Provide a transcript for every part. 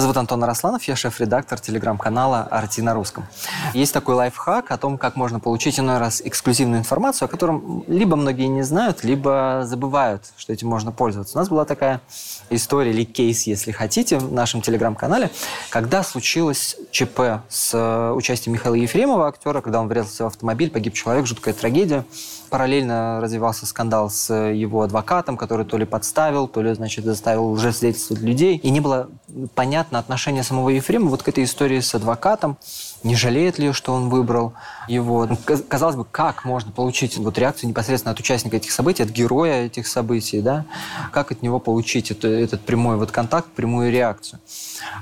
Зовут Антон Арасланов, я шеф-редактор телеграм-канала «Арти на русском». Есть такой лайфхак о том, как можно получить иной раз эксклюзивную информацию, о котором либо многие не знают, либо забывают, что этим можно пользоваться. У нас была такая история или кейс, если хотите, в нашем телеграм-канале, когда случилось ЧП с э, участием Михаила Ефремова, актера, когда он врезался в автомобиль, погиб человек, жуткая трагедия. Параллельно развивался скандал с его адвокатом, который то ли подставил, то ли, значит, заставил уже свидетельствовать людей. И не было понятно отношение самого Ефремова вот к этой истории с адвокатом. Не жалеет ли, что он выбрал его? Ну, казалось бы, как можно получить вот реакцию непосредственно от участника этих событий, от героя этих событий, да? Как от него получить это, этот прямой вот контакт, прямую реакцию?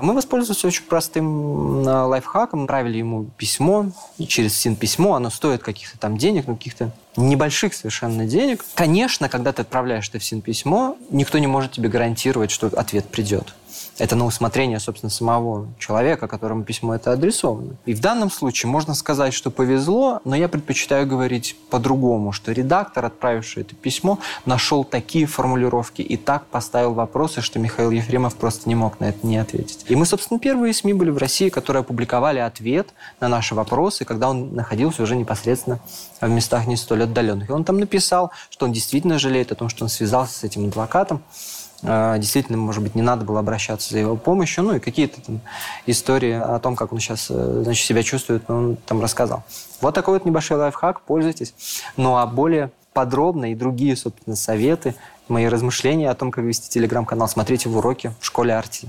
Мы воспользовались очень простым лайфхаком, отправили ему письмо, через СИН письмо, оно стоит каких-то там денег, ну, каких-то небольших совершенно денег. Конечно, когда ты отправляешь это в СИН письмо, никто не может тебе гарантировать, что ответ придет. Это на усмотрение, собственно, самого человека, которому письмо это адресовано. И в данном случае можно сказать, что повезло, но я предпочитаю говорить по-другому, что редактор, отправивший это письмо, нашел такие формулировки и так поставил вопросы, что Михаил Ефремов просто не мог на это не ответить. И мы, собственно, первые СМИ были в России, которые опубликовали ответ на наши вопросы, когда он находился уже непосредственно в местах не столь отдаленных. И он там написал, что он действительно жалеет о том, что он связался с этим адвокатом, действительно, может быть, не надо было обращаться за его помощью, ну и какие-то там истории о том, как он сейчас э, значит, себя чувствует, он там рассказал. Вот такой вот небольшой лайфхак, пользуйтесь. Ну а более подробно и другие, собственно, советы, мои размышления о том, как вести телеграм-канал, смотрите в уроке в школе Арти.